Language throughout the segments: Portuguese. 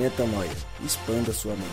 Metanoia. Expanda sua mente.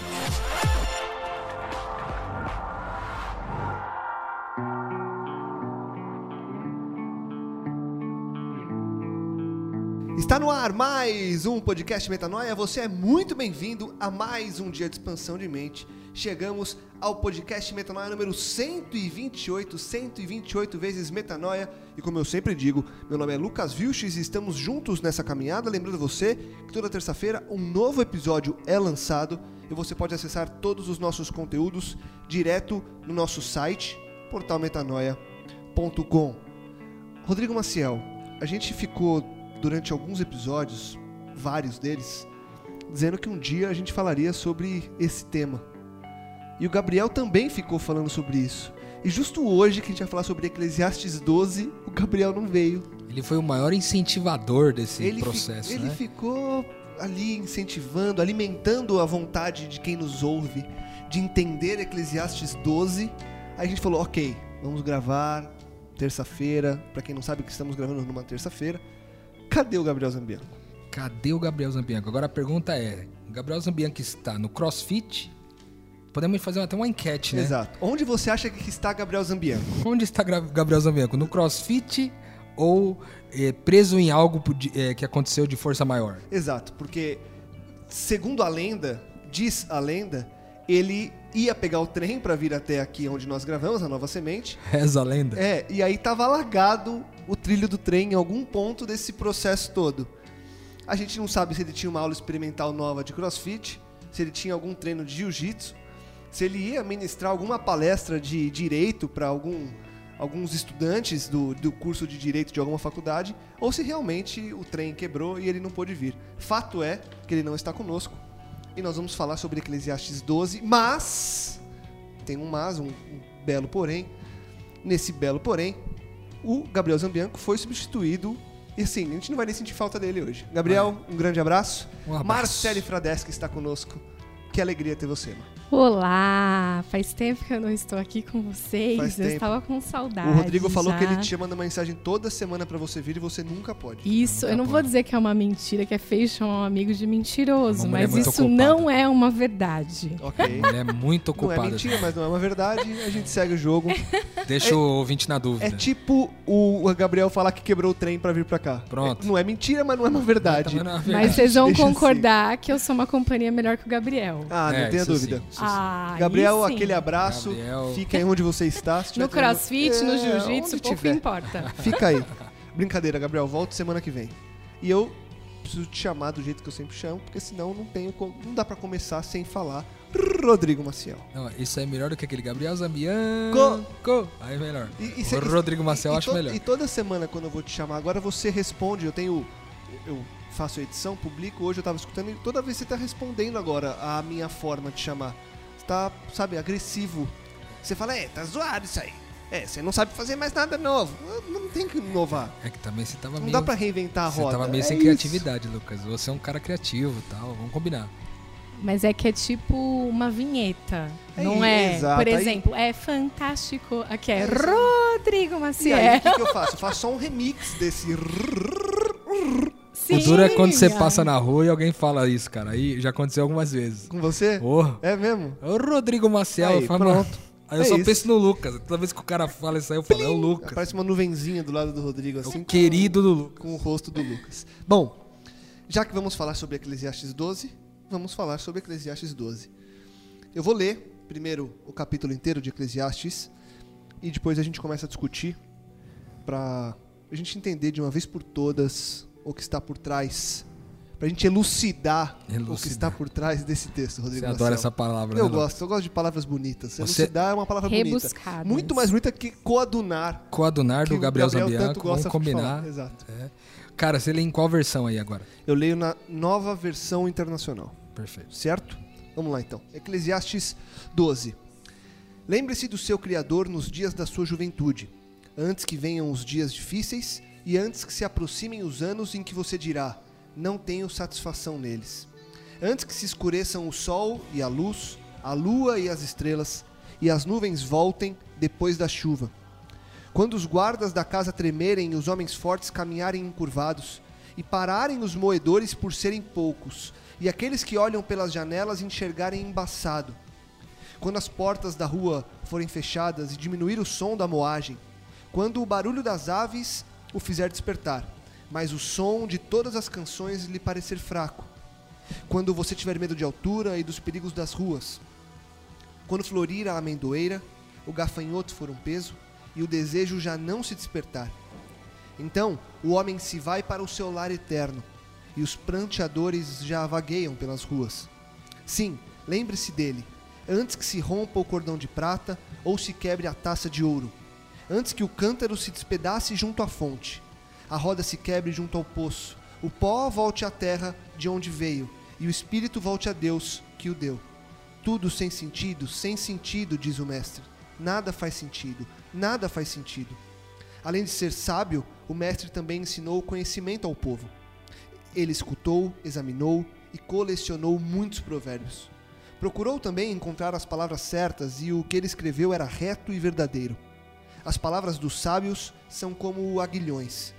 Está no ar mais um podcast Metanoia. Você é muito bem-vindo a mais um dia de expansão de mente. Chegamos ao podcast Metanoia número 128, 128 vezes Metanoia. E como eu sempre digo, meu nome é Lucas Vilches e estamos juntos nessa caminhada. Lembrando você que toda terça-feira um novo episódio é lançado e você pode acessar todos os nossos conteúdos direto no nosso site, portalmetanoia.com. Rodrigo Maciel, a gente ficou durante alguns episódios, vários deles, dizendo que um dia a gente falaria sobre esse tema. E o Gabriel também ficou falando sobre isso. E justo hoje que a gente vai falar sobre Eclesiastes 12, o Gabriel não veio. Ele foi o maior incentivador desse ele processo, fi, né? Ele ficou ali incentivando, alimentando a vontade de quem nos ouve de entender Eclesiastes 12. Aí a gente falou, ok, vamos gravar terça-feira. Para quem não sabe que estamos gravando numa terça-feira. Cadê o Gabriel Zambianco? Cadê o Gabriel Zambianco? Agora a pergunta é: o Gabriel Zambianco está no CrossFit? Podemos fazer até uma enquete, né? Exato. Onde você acha que está Gabriel Zambianco? Onde está Gabriel Zambianco? No CrossFit ou eh, preso em algo eh, que aconteceu de força maior? Exato, porque segundo a lenda, diz a lenda, ele ia pegar o trem para vir até aqui onde nós gravamos, a Nova Semente. Reza a lenda. É, e aí tava alagado o trilho do trem em algum ponto desse processo todo. A gente não sabe se ele tinha uma aula experimental nova de CrossFit, se ele tinha algum treino de jiu-jitsu, se ele ia ministrar alguma palestra de direito para algum, alguns estudantes do, do curso de direito de alguma faculdade, ou se realmente o trem quebrou e ele não pôde vir. Fato é que ele não está conosco e nós vamos falar sobre Eclesiastes 12, mas tem um mas, um, um belo porém. Nesse belo porém, o Gabriel Zambianco foi substituído. E assim, a gente não vai nem sentir falta dele hoje. Gabriel, um grande abraço. Um abraço. Marcele Fradeschi está conosco. Que alegria ter você, mano. Olá! Faz tempo que eu não estou aqui com vocês. Faz eu tempo. estava com saudade. O Rodrigo falou já. que ele te manda mensagem toda semana pra você vir e você nunca pode. Isso, eu não vou dizer que é uma mentira, que é feio chamar um amigo de mentiroso, Uma mas muito isso ocupada. não é uma verdade. Ok. Ele é muito Não é ocupado. mentira, mas não é uma verdade. A gente segue o jogo. Deixa o ouvinte na dúvida. É tipo o Gabriel falar que quebrou o trem pra vir pra cá. Pronto. É- não é mentira, mas não é uma verdade. Não é Mas verdade. vocês vão Deixa assim. concordar que eu sou uma companhia melhor que o Gabriel. Ah, não É, tenha dúvida. sim, sim. Ah, Gabriel, aquele abraço. Gabriel. Fica aí onde você está. se tiver No treinando- crossfit, no É, jiu-jitsu, pouco tiver. importa. Fica aí. Brincadeira, Gabriel. Volto semana que vem. E eu preciso te chamar do jeito que eu sempre chamo, porque senão não tenho co- não dá pra começar sem falar Rodrigo Maciel. Não, isso é melhor do que aquele Gabriel Zambianco. Aí é melhor. E, e cê- Rodrigo Maciel e eu acho to- melhor. E toda semana quando eu vou te chamar, agora você responde, eu tenho eu faço a edição, publico, hoje eu tava escutando e toda vez você tá respondendo agora a minha forma de chamar. Você tá, sabe, agressivo. Você fala: "É, tá zoado isso aí". É, você não sabe fazer mais nada novo. Não, não tem que inovar. É que também você tava Não meio... dá pra reinventar a Você roda. tava meio É sem isso. criatividade, Lucas. Você é um cara criativo e tal. Vamos combinar. Mas é que é tipo uma vinheta. É não é? exato. Por Aí- exemplo, é fantástico. Aqui é, É. Rodrigo E aí, Maciel. o que, que eu faço? Eu faço só um remix desse. O duro é quando você Sim, passa na rua e alguém fala isso, cara. Aí já aconteceu algumas vezes. Com você? Porra. É mesmo? O Rodrigo Maciel, Aí, eu falo, pronto. Aí eu É só isso. penso no Lucas. Toda vez que o cara fala isso aí, eu falo, é o Lucas. Parece uma nuvenzinha do lado do Rodrigo, É assim. o querido do Lucas. com o rosto do Lucas. Bom, já que vamos falar sobre Eclesiastes 12, vamos falar sobre Eclesiastes 12. Eu vou ler primeiro o capítulo inteiro de Eclesiastes e depois a gente começa a discutir para a gente entender de uma vez por todas o que está por trás, pra gente elucidar, o que Elucidar. está por trás desse texto, Você Rodrigo. adora Marcel. essa palavra, Eu né, gosto, eu gosto de palavras bonitas. Você- Elucidar é uma palavra bonita. Rebuscadas. Muito mais bonita que coadunar. Coadunar que do Gabriel, tanto Zambianco. Vamos combinar. Exato. É. Cara, você lê em qual versão aí agora? Eu leio na nova versão internacional, Perfeito. certo? Vamos lá então. Eclesiastes 12. Lembre-se do seu Criador nos dias da sua juventude, antes que venham os dias difíceis e antes que se aproximem os anos em que você dirá: Não tenho satisfação neles. Antes que se escureçam o sol e a luz, a lua e as estrelas, e as nuvens voltem depois da chuva. Quando os guardas da casa tremerem e os homens fortes caminharem encurvados, e pararem os moedores por serem poucos, e aqueles que olham pelas janelas enxergarem embaçado. Quando as portas da rua forem fechadas e diminuir o som da moagem, quando o barulho das aves o fizer despertar, mas o som de todas as canções lhe parecer fraco, quando você tiver medo de altura e dos perigos das ruas, quando florir a amendoeira, o gafanhoto for um peso e o desejo já não se despertar. Então o homem se vai para o seu lar eterno e os pranteadores já vagueiam pelas ruas. Sim, lembre-se dele, antes que se rompa o cordão de prata ou se quebre a taça de ouro, antes que o cântaro se despedace junto à fonte, a roda se quebre junto ao poço, o pó volte à terra de onde veio e o espírito volte a Deus que o deu. Tudo sem sentido, sem sentido, diz o mestre. Nada faz sentido, nada faz sentido. Além de ser sábio, o mestre também ensinou o conhecimento ao povo. Ele escutou, examinou e colecionou muitos provérbios. Procurou também encontrar as palavras certas e o que ele escreveu era reto e verdadeiro. As palavras dos sábios são como aguilhões.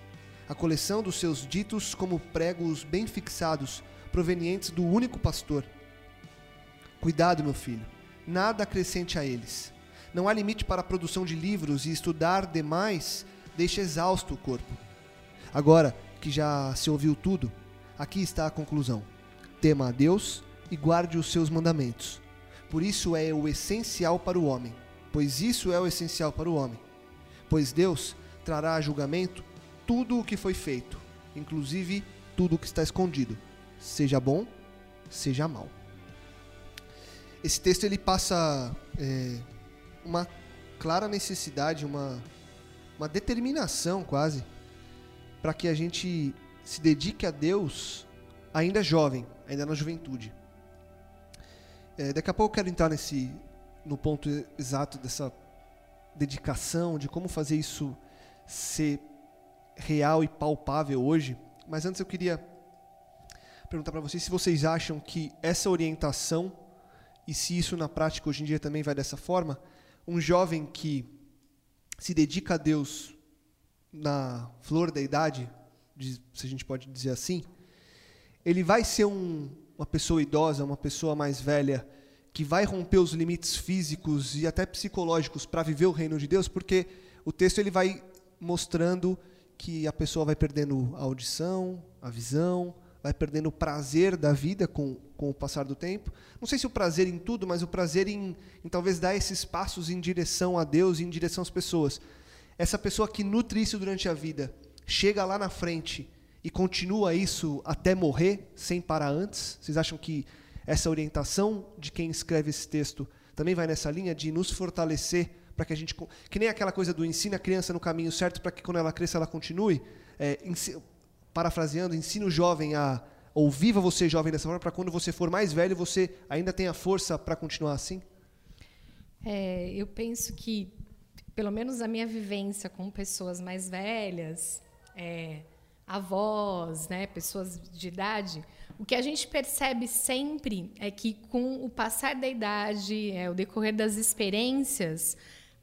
A coleção dos seus ditos como pregos bem fixados, provenientes do único pastor. Cuidado, meu filho, nada acrescente a eles. Não há limite para a produção de livros e estudar demais deixa exausto o corpo. Agora que já se ouviu tudo, aqui está a conclusão: tema a Deus e guarde os seus mandamentos. Por isso é o essencial para o homem, pois isso é o essencial para o homem. Pois Deus trará a julgamento tudo o que foi feito, inclusive tudo o que está escondido, seja bom, seja mal. Esse texto ele passa é, uma clara necessidade, uma, uma determinação quase, para que a gente se dedique a Deus ainda jovem, ainda na juventude. É, daqui a pouco eu quero entrar nesse no ponto exato dessa dedicação, de como fazer isso ser real e palpável hoje. Mas antes eu queria perguntar para vocês se vocês acham que essa orientação e se isso na prática hoje em dia também vai dessa forma, um jovem que se dedica a Deus na flor da idade, se a gente pode dizer assim, ele vai ser um, uma pessoa idosa, uma pessoa mais velha, que vai romper os limites físicos e até psicológicos para viver o reino de Deus, porque o texto ele vai mostrando que a pessoa vai perdendo a audição, a visão, vai perdendo o prazer da vida com, com o passar do tempo. Não sei se o prazer em tudo, mas o prazer em, em talvez dar esses passos em direção a Deus e em direção às pessoas. Essa pessoa que nutre isso durante a vida, chega lá na frente e continua isso até morrer, sem parar antes? Vocês acham que essa orientação de quem escreve esse texto também vai nessa linha de nos fortalecer para que a gente. Que nem aquela coisa do ensina a criança no caminho certo para que quando ela cresça ela continue. É, parafraseando, ensina o jovem a. Ou viva você jovem dessa forma, para quando você for mais velho você ainda tenha força para continuar assim? É, eu penso que, pelo menos a minha vivência com pessoas mais velhas, é, avós, né, pessoas de idade, o que a gente percebe sempre é que, com o passar da idade, é, o decorrer das experiências,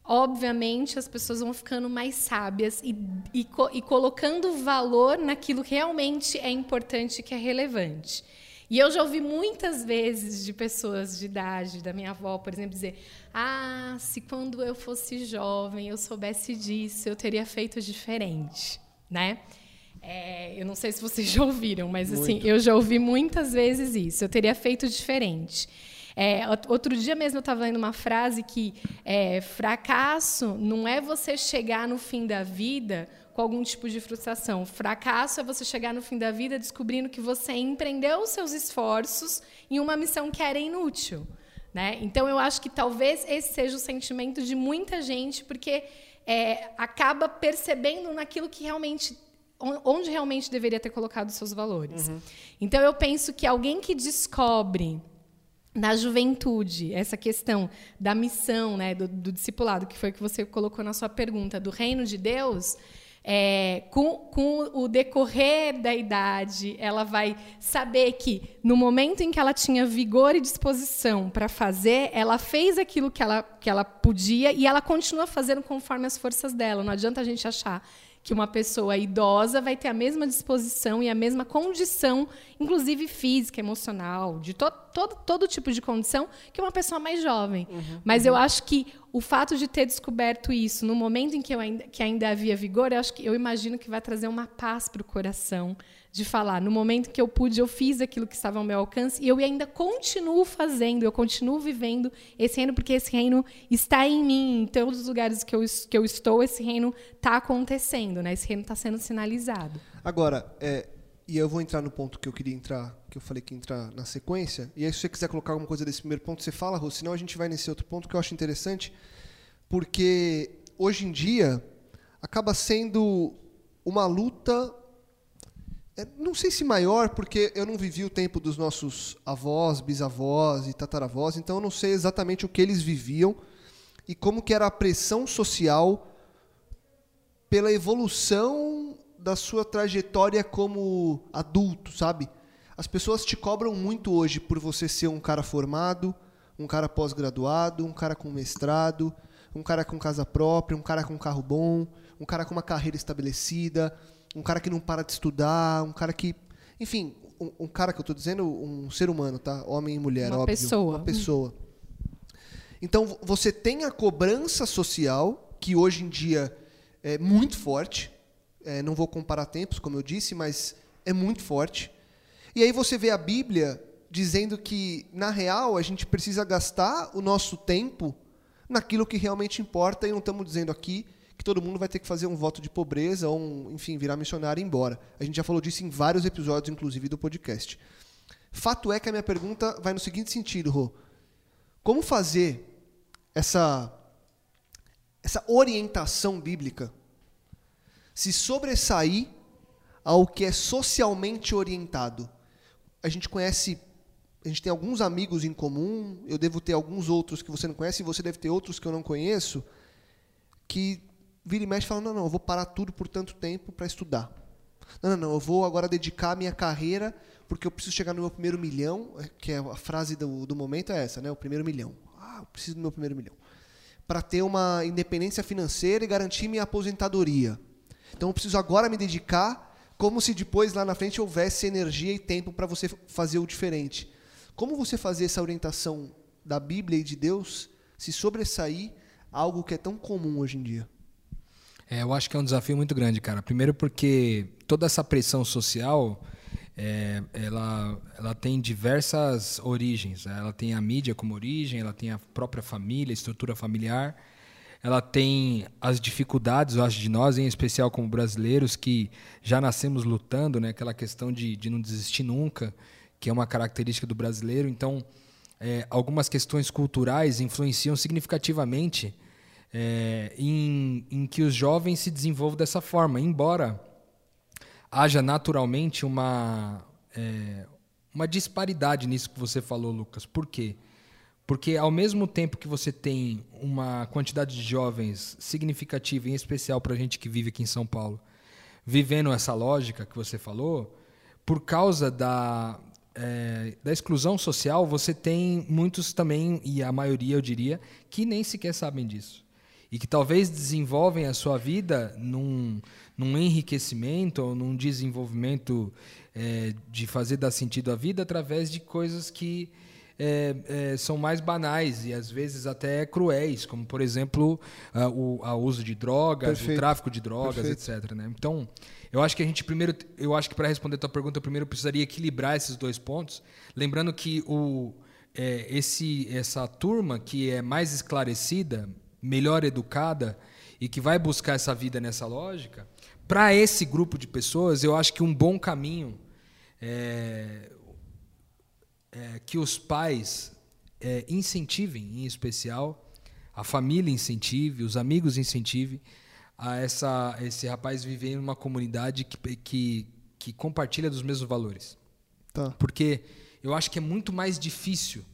obviamente as pessoas vão ficando mais sábias e, e, e, colocando valor naquilo que realmente é importante, que é relevante. E eu já ouvi muitas vezes de pessoas de idade, da minha avó, por exemplo, dizer: Ah, se quando eu fosse jovem eu soubesse disso, eu teria feito diferente, né? É, eu não sei se vocês já ouviram, mas assim, Muito. assim, eu já ouvi muitas vezes isso. Eu teria feito diferente. É, outro dia mesmo eu estava lendo uma frase que é, fracasso não é você chegar no fim da vida com algum tipo de frustração. Fracasso é você chegar no fim da vida descobrindo que você empreendeu os seus esforços em uma missão que era inútil. Né? Então, eu acho que talvez esse seja o sentimento de muita gente, porque é, acaba percebendo naquilo que realmente onde realmente deveria ter colocado os seus valores. Uhum. Então eu penso que alguém que descobre na juventude, essa questão da missão, né, do, do discipulado, que foi o que você colocou na sua pergunta, do reino de Deus, é, com, com, o decorrer da idade, ela vai saber que no momento em que ela tinha vigor e disposição para fazer, ela fez aquilo que ela, que ela podia e ela continua fazendo conforme as forças dela. Não adianta a gente achar que uma pessoa idosa vai ter a mesma disposição e a mesma condição, inclusive física, emocional, de to todo, todo tipo de condição, que uma pessoa mais jovem. Uhum, Mas uhum. eu acho que o fato de ter descoberto isso no momento em que, eu ainda, que ainda havia vigor, eu, acho que, eu imagino que vai trazer uma paz para o coração de falar, no momento que eu pude, eu fiz aquilo que estava ao meu alcance e eu ainda continuo fazendo, eu continuo vivendo esse reino, porque esse reino está em mim, em todos os lugares que eu, que eu estou, esse reino está acontecendo, né? esse reino está sendo sinalizado. Agora, é, e eu vou entrar no ponto que eu queria entrar, que eu falei que entrar na sequência, e aí se você quiser colocar alguma coisa desse primeiro ponto, você fala, Rô, senão a gente vai nesse outro ponto que eu acho interessante, porque hoje em dia acaba sendo uma luta não sei se maior, porque eu não vivi o tempo dos nossos avós, bisavós e tataravós, então eu não sei exatamente o que eles viviam e como que era a pressão social pela evolução da sua trajetória como adulto, sabe? As pessoas te cobram muito hoje por você ser um cara formado, um cara pós-graduado, um cara com mestrado, um cara com casa própria, um cara com carro bom, um cara com uma carreira estabelecida, um cara que não para de estudar, um cara que. Enfim, um, um cara que eu estou dizendo, um ser humano, tá? Homem e mulher, uma óbvio. Pessoa. Uma pessoa. Então, você tem a cobrança social, que hoje em dia é muito forte. É, não vou comparar tempos, como eu disse, mas é muito forte. E aí você vê a Bíblia dizendo que, na real, a gente precisa gastar o nosso tempo naquilo que realmente importa, e não estamos dizendo aqui todo mundo vai ter que fazer um voto de pobreza ou, um, enfim, virar missionário e ir embora. A gente já falou disso em vários episódios, inclusive, do podcast. Fato é que a minha pergunta vai no seguinte sentido, Rô. Como fazer essa, essa orientação bíblica se sobressair ao que é socialmente orientado? A gente conhece a gente tem alguns amigos em comum, eu devo ter alguns outros que você não conhece, e você deve ter outros que eu não conheço, que vira e mexe e fala: não, não, eu vou parar tudo por tanto tempo para estudar. Não, não, não, eu vou agora dedicar a minha carreira porque eu preciso chegar no meu primeiro milhão, é, que é a frase do, do momento é essa, né? O primeiro milhão. Ah, eu preciso do meu primeiro milhão. Para ter uma independência financeira e garantir minha aposentadoria. Então eu preciso agora me dedicar como se depois lá na frente houvesse energia e tempo para você fazer o diferente. Como você fazer essa orientação da Bíblia e de Deus se sobressair algo que é tão comum hoje em dia? É, eu acho que é um desafio muito grande, cara. Primeiro porque toda essa pressão social, é, ela, ela tem diversas origens. Né? Ela tem a mídia como origem, ela tem a própria família, estrutura familiar, ela tem as dificuldades, eu acho, de nós, em especial como brasileiros, que já nascemos lutando, né? aquela questão de, de não desistir nunca, que é uma característica do brasileiro. Então, é, algumas questões culturais influenciam significativamente é, em, em que os jovens se desenvolvam dessa forma, embora haja naturalmente uma, é, uma disparidade nisso que você falou, Lucas. Por quê? Porque ao mesmo tempo que você tem uma quantidade de jovens significativa, em especial para a gente que vive aqui em São Paulo, vivendo essa lógica que você falou, por causa da, é, da exclusão social, você tem muitos também, e a maioria eu diria, que nem sequer sabem disso e que talvez desenvolvem a sua vida num, num enriquecimento ou num desenvolvimento é, de fazer dar sentido à vida através de coisas que é, é, são mais banais e às vezes até cruéis, como por exemplo a, o a uso de drogas, Perfeito. o tráfico de drogas, Perfeito. etc. Né? Então, eu acho que a gente primeiro, eu acho que para responder a tua pergunta, eu primeiro precisaria equilibrar esses dois pontos, lembrando que o é, esse, essa turma que é mais esclarecida, melhor educada e que vai buscar essa vida nessa lógica, para esse grupo de pessoas, eu acho que um bom caminho é, é que os pais é, incentivem, em especial, a família incentive, os amigos incentivem a essa, esse rapaz viver em uma comunidade que, que, que compartilha dos mesmos valores. Tá. Porque eu acho que é muito mais difícil.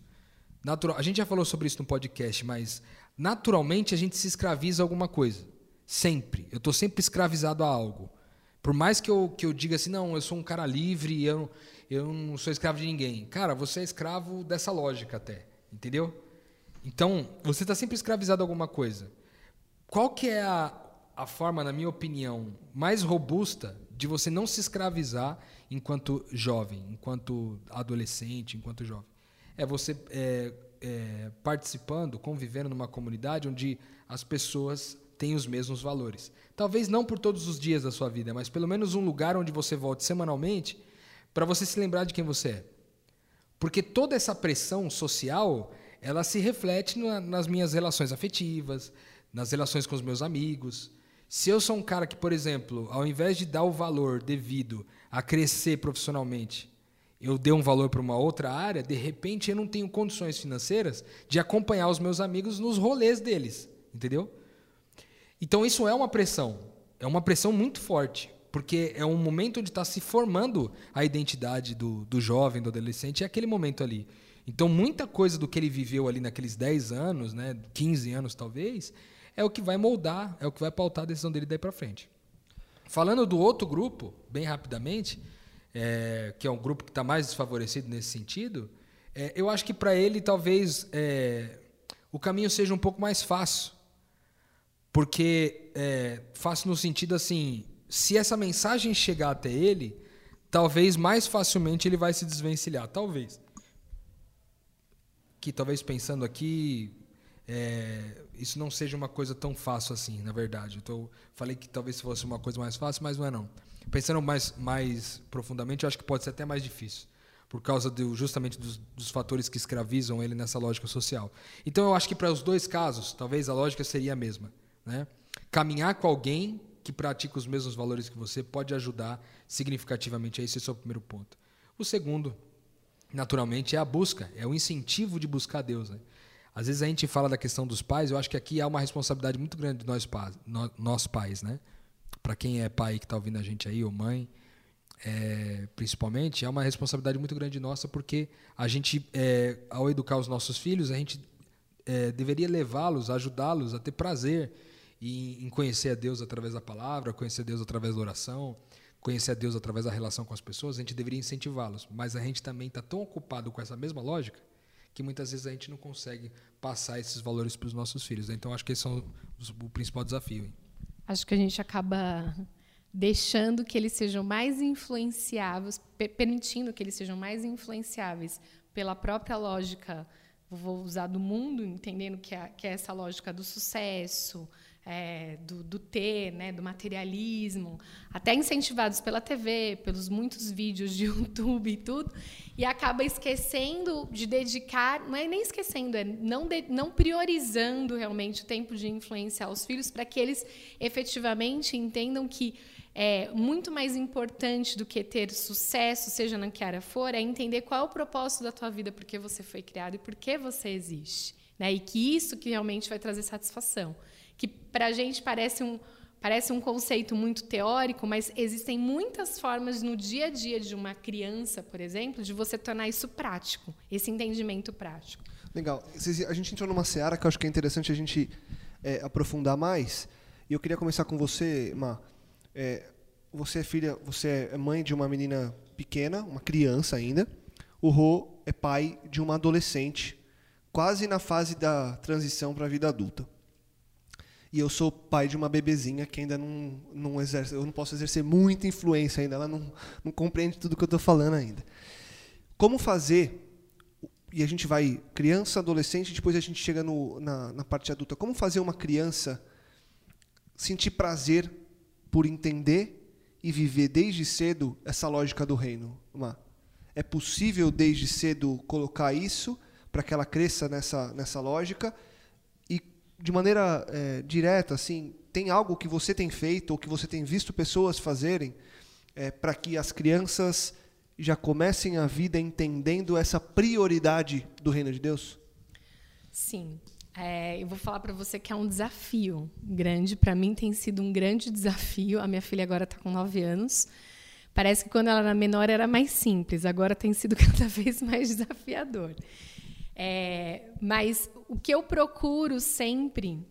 Natural, a gente já falou sobre isso no podcast, mas naturalmente a gente se escraviza a alguma coisa. Sempre. Eu estou sempre escravizado a algo. Por mais que eu, que eu diga assim, não, eu sou um cara livre, eu, eu não sou escravo de ninguém. Cara, você é escravo dessa lógica até. Entendeu? Então, você está sempre escravizado a alguma coisa. Qual que é a, a forma, na minha opinião, mais robusta de você não se escravizar enquanto jovem, enquanto adolescente, enquanto jovem. É você é, é, participando, convivendo numa comunidade onde as pessoas têm os mesmos valores. Talvez não por todos os dias da sua vida, mas pelo menos um lugar onde você volte semanalmente para você se lembrar de quem você é. Porque toda essa pressão social, ela se reflete na, nas minhas relações afetivas, nas relações com os meus amigos. Se eu sou um cara que, por exemplo, ao invés de dar o valor devido a crescer profissionalmente, eu dei um valor para uma outra área, de repente eu não tenho condições financeiras de acompanhar os meus amigos nos rolês deles, entendeu? Então isso é uma pressão, é uma pressão muito forte, porque é um momento onde está se formando a identidade do, do jovem, do adolescente, é aquele momento ali. Então muita coisa do que ele viveu ali naqueles 10 anos, né, 15 anos talvez, é o que vai moldar, é o que vai pautar a decisão dele daí para frente. Falando do outro grupo, bem rapidamente, é, que é um grupo que está mais desfavorecido nesse sentido, é, eu acho que para ele talvez é, o caminho seja um pouco mais fácil. Porque é, fácil no sentido assim, se essa mensagem chegar até ele, talvez mais facilmente ele vai se desvencilhar. Talvez. Que talvez pensando aqui, é, isso não seja uma coisa tão fácil assim, na verdade. Então, falei que talvez fosse uma coisa mais fácil, mas não é não. Pensando mais, mais profundamente, eu acho que pode ser até mais difícil, por causa do, justamente dos, dos fatores que escravizam ele nessa lógica social. Então, eu acho que para os dois casos, talvez a lógica seria a mesma. Né? Caminhar com alguém que pratica os mesmos valores que você pode ajudar significativamente. Esse é o primeiro ponto. O segundo, naturalmente, é a busca, é o incentivo de buscar Deus. Né? Às vezes a gente fala da questão dos pais, eu acho que aqui há uma responsabilidade muito grande de nós, pais, nós pais, né? Para quem é pai que está ouvindo a gente aí, ou mãe, é, principalmente, é uma responsabilidade muito grande nossa, porque a gente, é, ao educar os nossos filhos, a gente é, deveria levá-los, ajudá-los a ter prazer em, em conhecer a Deus através da palavra, conhecer a Deus através da oração, conhecer a Deus através da relação com as pessoas, a gente deveria incentivá-los. Mas a gente também está tão ocupado com essa mesma lógica que muitas vezes a gente não consegue passar esses valores para os nossos filhos. Né? Então, acho que esse é o, o principal desafio. Hein? Acho que a gente acaba deixando que eles sejam mais influenciáveis, permitindo que eles sejam mais influenciáveis pela própria lógica, vou usar do mundo, entendendo que é, que é essa lógica do sucesso, é, do, do, ter, né, do materialismo, até incentivados pela TV, pelos muitos vídeos de YouTube e tudo, e acaba esquecendo de dedicar, não é nem esquecendo, é não, de, não priorizando realmente o tempo de influenciar os filhos para que eles efetivamente entendam que é muito mais importante do que ter sucesso, seja na que área for, é entender qual é o propósito da tua vida, por que você foi criado e por que você existe. Né? E que isso que realmente vai trazer satisfação que para a gente parece um, parece um conceito muito teórico, mas existem muitas formas no dia a dia de uma criança, por exemplo, de você tornar isso prático, esse entendimento prático. Legal. A gente entrou numa seara que eu acho que é interessante a gente é, aprofundar mais. E eu queria começar com você, Ma. É, você é filha, você é mãe de uma menina pequena, uma criança ainda. O Rô é pai de uma adolescente, quase na fase da transição para a vida adulta. E eu sou pai de uma bebezinha que ainda não, não exerce, eu não posso exercer muita influência ainda, ela não, não compreende tudo que eu estou falando ainda. Como fazer, e a gente vai criança, adolescente, depois a gente chega no, na, na parte adulta, como fazer uma criança sentir prazer por entender e viver desde cedo essa lógica do reino? Uma, é possível desde cedo colocar isso para que ela cresça nessa, nessa lógica? De maneira é, direta, assim, tem algo que você tem feito ou que você tem visto pessoas fazerem é, para que as crianças já comecem a vida entendendo essa prioridade do reino de Deus? Sim. É, eu vou falar para você que é um desafio grande. Para mim tem sido um grande desafio. A minha filha agora está com 9 anos. Parece que quando ela era menor era mais simples. Agora tem sido cada vez mais desafiador. É, mas o que eu procuro sempre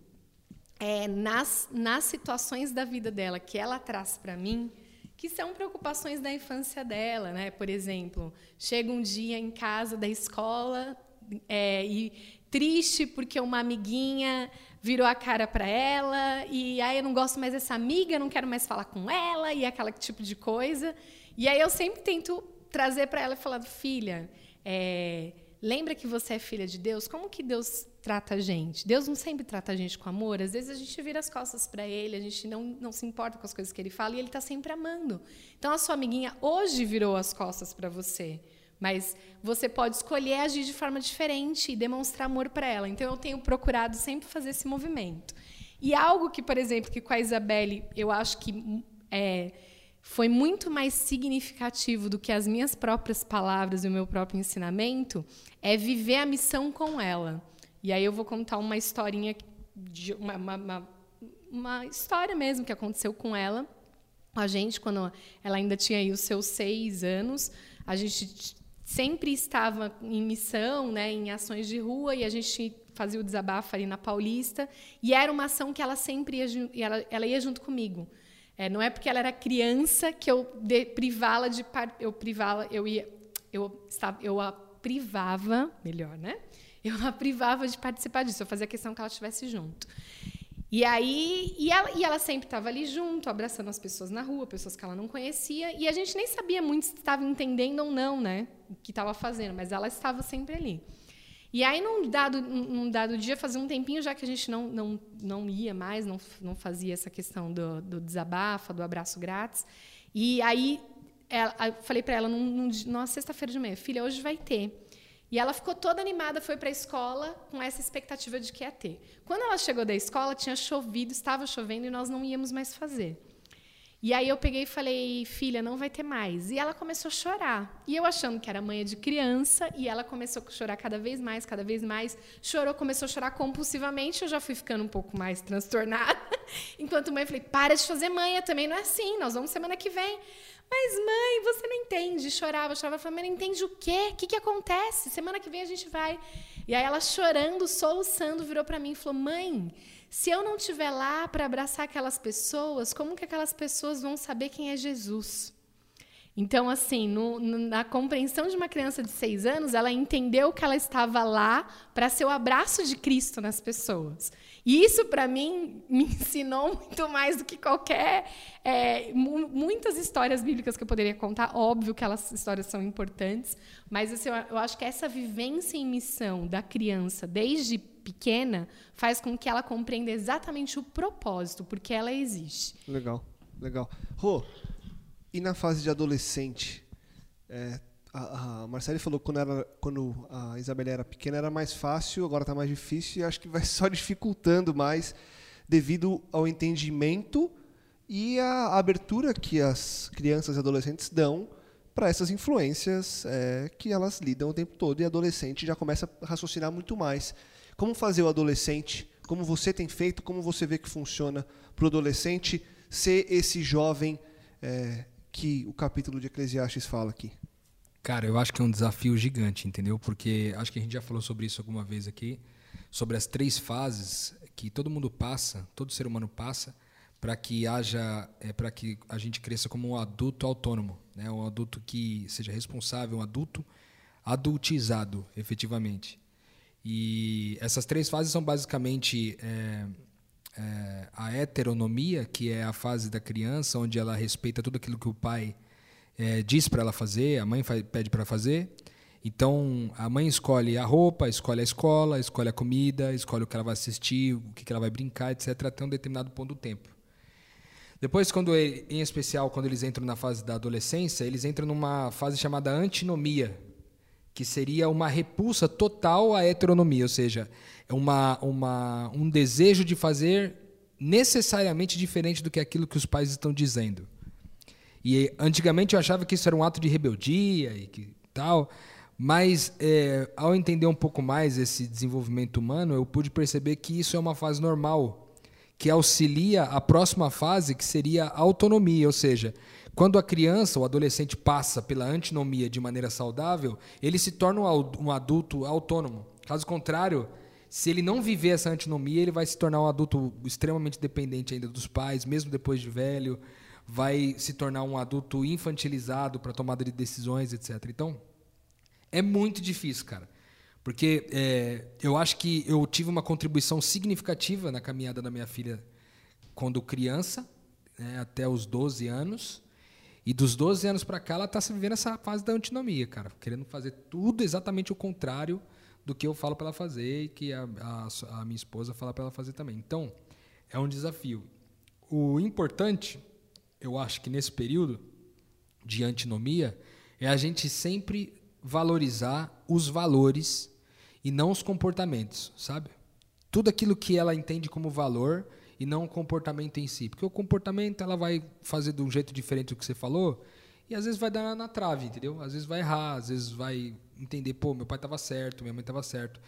é nas, nas situações da vida dela que ela traz para mim, que são preocupações da infância dela, né? Por exemplo, chega um dia em casa da escola é, e triste porque uma amiguinha virou a cara para ela e aí eu não gosto mais dessa amiga, não quero mais falar com ela e aquela tipo de coisa. E aí eu sempre tento trazer para ela e falar, filha, é, lembra que você é filha de Deus? Como que Deus trata a gente? Deus não sempre trata a gente com amor. Às vezes a gente vira as costas para Ele, a gente não, não se importa com as coisas que Ele fala e Ele está sempre amando. Então a sua amiguinha hoje virou as costas para você. Mas você pode escolher agir de forma diferente e demonstrar amor para ela. Então eu tenho procurado sempre fazer esse movimento. E algo que, por exemplo, que com a Isabelle eu acho que é, foi muito mais significativo do que as minhas próprias palavras e o meu próprio ensinamento é viver a missão com ela. E aí eu vou contar uma historinha uma, uma, uma, uma história mesmo que aconteceu com ela, a gente quando ela ainda tinha os seus seis anos. A gente sempre estava em missão, né, em ações de rua, e a gente fazia o desabafo ali na Paulista, e era uma ação que ela sempre ia, ela, ela ia junto comigo. É, não é porque ela era criança que eu privá-la de eu privá-la, eu ia eu estava eu a privava, melhor, né? Eu a privava de participar disso, eu fazia questão que ela estivesse junto. E aí, e ela, e ela sempre estava ali junto, abraçando as pessoas na rua, pessoas que ela não conhecia, e a gente nem sabia muito se estava entendendo ou não, né, o que estava fazendo, mas ela estava sempre ali. E aí, num dado, num dado dia, fazia um tempinho já que a gente não, não, não ia mais, não, não fazia essa questão do, do desabafa, do abraço grátis. E aí, ela, eu falei para ela, num, num, numa sexta-feira de manhã, filha, hoje vai ter. E ela ficou toda animada, foi para a escola com essa expectativa de que ia ter. Quando ela chegou da escola, tinha chovido, estava chovendo e nós não íamos mais fazer. E aí eu peguei e falei, filha, não vai ter mais. E ela começou a chorar. E eu achando que era mãe de criança, e ela começou a chorar cada vez mais, cada vez mais. Chorou, começou a chorar compulsivamente. Eu já fui ficando um pouco mais transtornada. Enquanto mãe, eu falei, para de fazer manha, também não é assim, nós vamos semana que vem. Mas, mãe, você não entende. Chorava, chorava. Falei, mas não entende o quê? O que, que acontece? Semana que vem a gente vai. E aí ela chorando, soluçando, virou para mim e falou: Mãe, se eu não estiver lá para abraçar aquelas pessoas, como que aquelas pessoas vão saber quem é Jesus? Então, assim, no, na compreensão de uma criança de seis anos, ela entendeu que ela estava lá para ser o abraço de Cristo nas pessoas. E isso, para mim, me ensinou muito mais do que qualquer. É, muitas histórias bíblicas que eu poderia contar. Óbvio que elas histórias são importantes, mas assim, eu acho que essa vivência em missão da criança, desde pequena, faz com que ela compreenda exatamente o propósito, porque ela existe. Legal, legal. Rô, e na fase de adolescente? É, a, a Marcele falou que quando, era, quando a Isabela era pequena era mais fácil, agora está mais difícil e acho que vai só dificultando mais devido ao entendimento e a abertura que as crianças e adolescentes dão para essas influências é, que elas lidam o tempo todo e adolescente já começa a raciocinar muito mais. Como fazer o adolescente, como você tem feito, como você vê que funciona para o adolescente ser esse jovem é, que o capítulo de Eclesiastes fala aqui? Cara, eu acho que é um desafio gigante, entendeu? Porque acho que a gente já falou sobre isso alguma vez aqui, sobre as três fases que todo mundo passa, todo ser humano passa, para que haja, é, para que a gente cresça como um adulto autônomo, né? Um adulto que seja responsável, um adulto adultizado, efetivamente. E essas três fases são basicamente é, é, a heteronomia, que é a fase da criança, onde ela respeita tudo aquilo que o pai é, diz para ela fazer, a mãe pede para fazer. Então, a mãe escolhe a roupa, escolhe a escola, escolhe a comida, escolhe o que ela vai assistir, o que ela vai brincar, etc., até um determinado ponto do tempo. Depois, quando ele, em especial, quando eles entram na fase da adolescência, eles entram numa fase chamada antinomia, que seria uma repulsa total à heteronomia, ou seja, é uma, uma, um desejo de fazer necessariamente diferente do que aquilo que os pais estão dizendo. E antigamente eu achava que isso era um ato de rebeldia e que tal, mas é, ao entender um pouco mais esse desenvolvimento humano, eu pude perceber que isso é uma fase normal, que auxilia a próxima fase, que seria a autonomia, ou seja, quando a criança ou adolescente passa pela antinomia de maneira saudável, ele se torna um adulto autônomo. Caso contrário, se ele não viver essa antinomia, ele vai se tornar um adulto extremamente dependente ainda dos pais, mesmo depois de velho, vai se tornar um adulto infantilizado para tomada de decisões, etc. Então, é muito difícil, cara. Porque é, eu acho que eu tive uma contribuição significativa na caminhada da minha filha quando criança, né, até os 12 anos. E dos 12 anos para cá, ela está vivendo essa fase da antinomia, cara. Querendo fazer tudo exatamente o contrário do que eu falo para ela fazer e que a, a, a minha esposa fala para ela fazer também. Então, é um desafio. O importante, eu acho que nesse período de antinomia, é a gente sempre valorizar os valores e não os comportamentos, sabe? Tudo aquilo que ela entende como valor e não o comportamento em si. Porque o comportamento ela vai fazer de um jeito diferente do que você falou e às vezes vai dar na trave, entendeu? Às vezes vai errar, às vezes vai entender, pô, meu pai estava certo, minha mãe estava certo.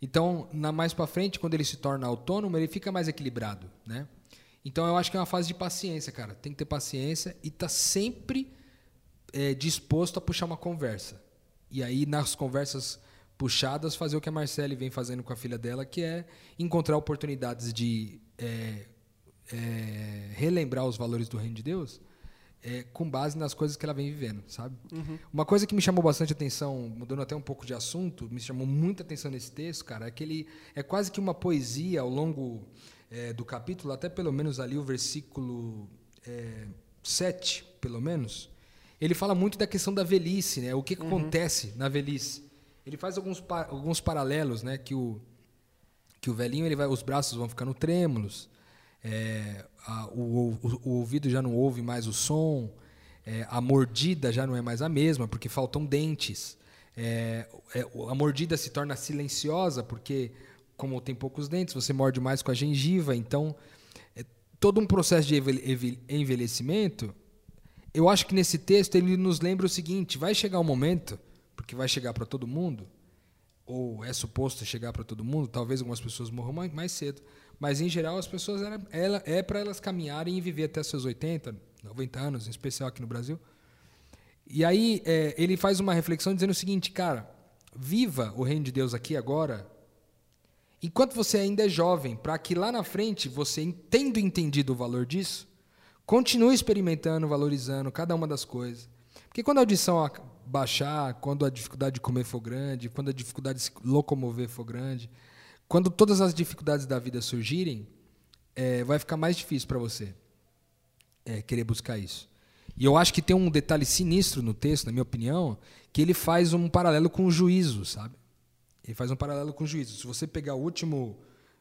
Então, na mais para frente, quando ele se torna autônomo, ele fica mais equilibrado, né? Então, eu acho que é uma fase de paciência, cara. Tem que ter paciência e tá sempre é, disposto a puxar uma conversa. E aí, nas conversas puxadas, fazer o que a Marcele vem fazendo com a filha dela, que é encontrar oportunidades de é, é, relembrar os valores do reino de Deus é, com base nas coisas que ela vem vivendo, sabe? Uhum. Uma coisa que me chamou bastante atenção, mudando até um pouco de assunto, me chamou muita atenção nesse texto, cara, é que ele é quase que uma poesia ao longo é, do capítulo, até pelo menos ali o versículo é, 7, pelo menos, ele fala muito da questão da velhice, né? O que, que uhum. acontece na velhice? Ele faz alguns, alguns paralelos, né? Que o, que o velhinho, ele vai, os braços vão ficando trêmulos, é, a, o, o, o, ouvido já não ouve mais o som, é, a mordida já não é mais a mesma, porque faltam dentes. É, é a mordida se torna silenciosa, porque, como tem poucos dentes, você morde mais com a gengiva. Então, é todo um processo de envelhecimento. Eu acho que nesse texto ele nos lembra o seguinte: vai chegar um momento, porque vai chegar para todo mundo, ou é suposto chegar para todo mundo, talvez algumas pessoas morram mais cedo mas, em geral, as pessoas era, ela, é para elas caminharem e viver até seus 80, 90 anos, em especial aqui no Brasil. E aí é, ele faz uma reflexão dizendo o seguinte, cara, viva o reino de Deus aqui agora, enquanto você ainda é jovem, para que lá na frente você, tendo entendido o valor disso, continue experimentando, valorizando cada uma das coisas. Porque quando a audição baixar, quando a dificuldade de comer for grande, quando a dificuldade de se locomover for grande, quando todas as dificuldades da vida surgirem, é, vai ficar mais difícil para você é, querer buscar isso. E eu acho que tem um detalhe sinistro no texto, na minha opinião, que ele faz um paralelo com o juízo, sabe? Ele faz um paralelo com o juízo. Se você pegar o último